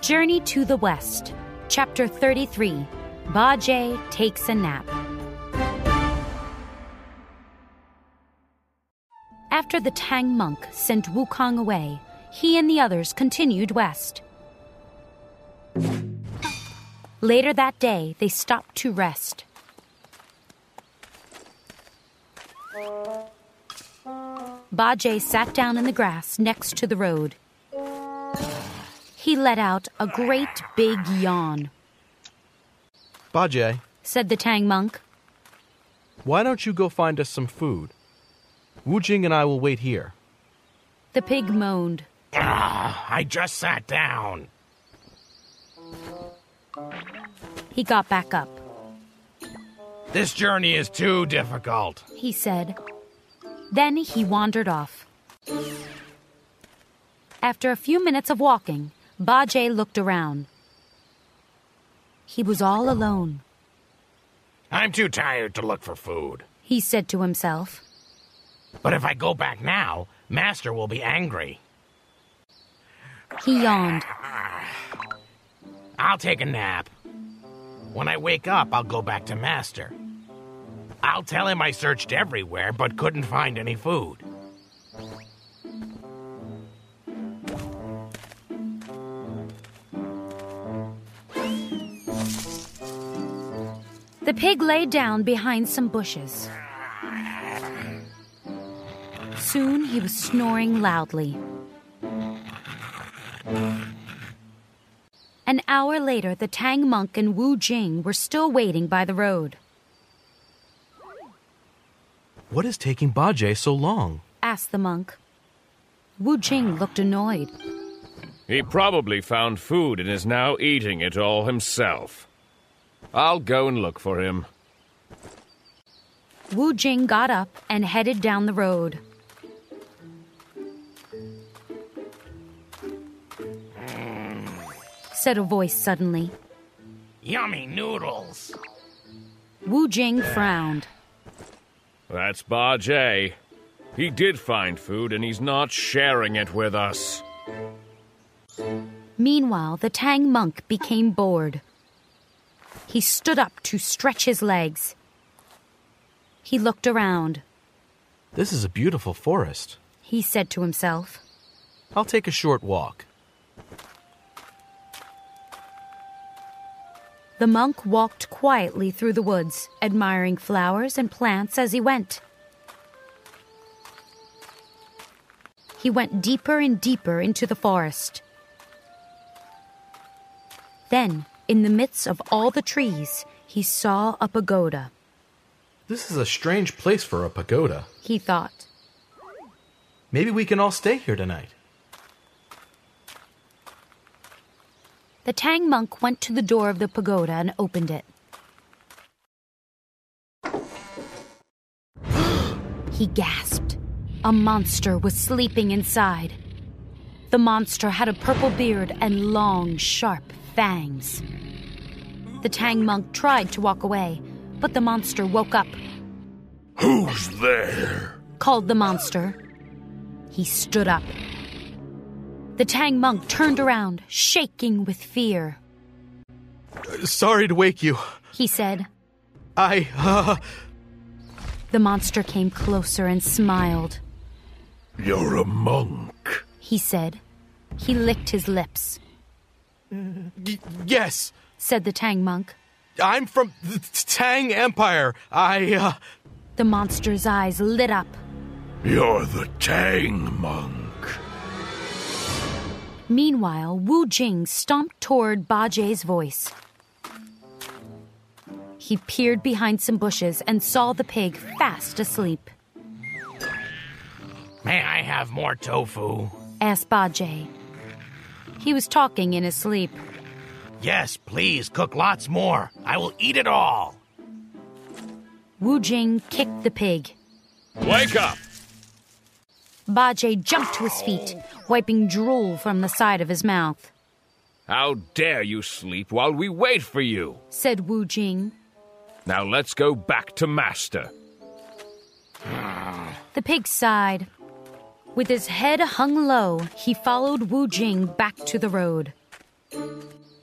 Journey to the West, Chapter 33 Bajie Takes a Nap. After the Tang monk sent Wukong away, he and the others continued west. Later that day, they stopped to rest. Bajie sat down in the grass next to the road. He let out a great big yawn. Bajie, Said the Tang monk. why don't you go find us some food? Wu Jing and I will wait here. The pig moaned. Ah, I just sat down. He got back up. This journey is too difficult. He said. Then he wandered off. After a few minutes of walking, Bajie looked around. He was all alone. I'm too tired to look for food. He said to himself. But if I go back now, Master will be angry. He yawned. I'll take a nap. When I wake up, I'll go back to Master. I'll tell him I searched everywhere but couldn't find any food. The pig lay down behind some bushes. Soon he was snoring loudly. An hour later, the Tang monk and Wu Jing were still waiting by the road. What is taking Bajie so long? asked the monk. Wu Jing looked annoyed. He probably found food and is now eating it all himself. I'll go and look for him. Wu Jing got up and headed down the road. Said a voice suddenly. Yummy noodles. Wu Jing frowned. That's Bajie. He did find food and he's not sharing it with us. Meanwhile, the Tang monk became bored. He stood up to stretch his legs. He looked around. This is a beautiful forest. He said to himself. I'll take a short walk. The monk walked quietly through the woods, admiring flowers and plants as he went. He went deeper and deeper into the forest. Then, in the midst of all the trees, he saw a pagoda. This is a strange place for a pagoda. He thought. Maybe we can all stay here tonight. The Tang monk went to the door of the pagoda and opened it. he gasped. A monster was sleeping inside. The monster had a purple beard and long, sharp fangs. The Tang monk tried to walk away, but the monster woke up, Who's there? called the monster. He stood up. The Tang monk turned around, shaking with fear. Sorry to wake you. He said, I, uh, The monster came closer and smiled. You're a monk. He said. He licked his lips, y- yes. said the Tang monk. I'm from the Tang Empire. I, uh, The monster's eyes lit up. You're the Tang monk. Meanwhile, Wu Jing stomped toward Bajie's voice. He peered behind some bushes and saw the pig fast asleep. May I have more tofu? Asked Bajie. He was talking in his sleep. Yes, please, cook lots more. I will eat it all. Wu Jing kicked the pig. Wake up! Bajie jumped to his feet, wiping drool from the side of his mouth. How dare you sleep while we wait for you? Said Wu Jing. Now let's go back to Master. The pig sighed. With his head hung low, he followed Wu Jing back to the road.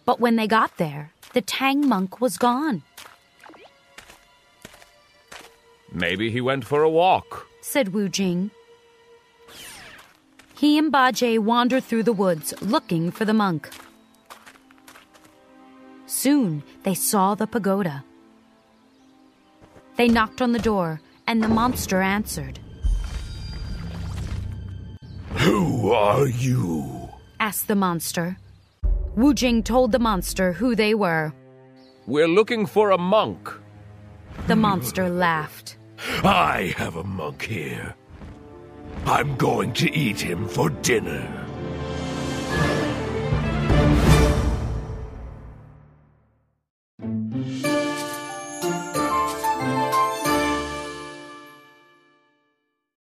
But when they got there, the Tang monk was gone, Maybe he went for a walk. said Wu Jing. He and Bajie wandered through the woods looking for the monk. Soon they saw the pagoda. They knocked on the door, and the monster answered. Who are you? asked the monster. Wu Jing told the monster who they were. We're looking for a monk. The monster laughed. I have a monk here. I'm going to eat him for dinner.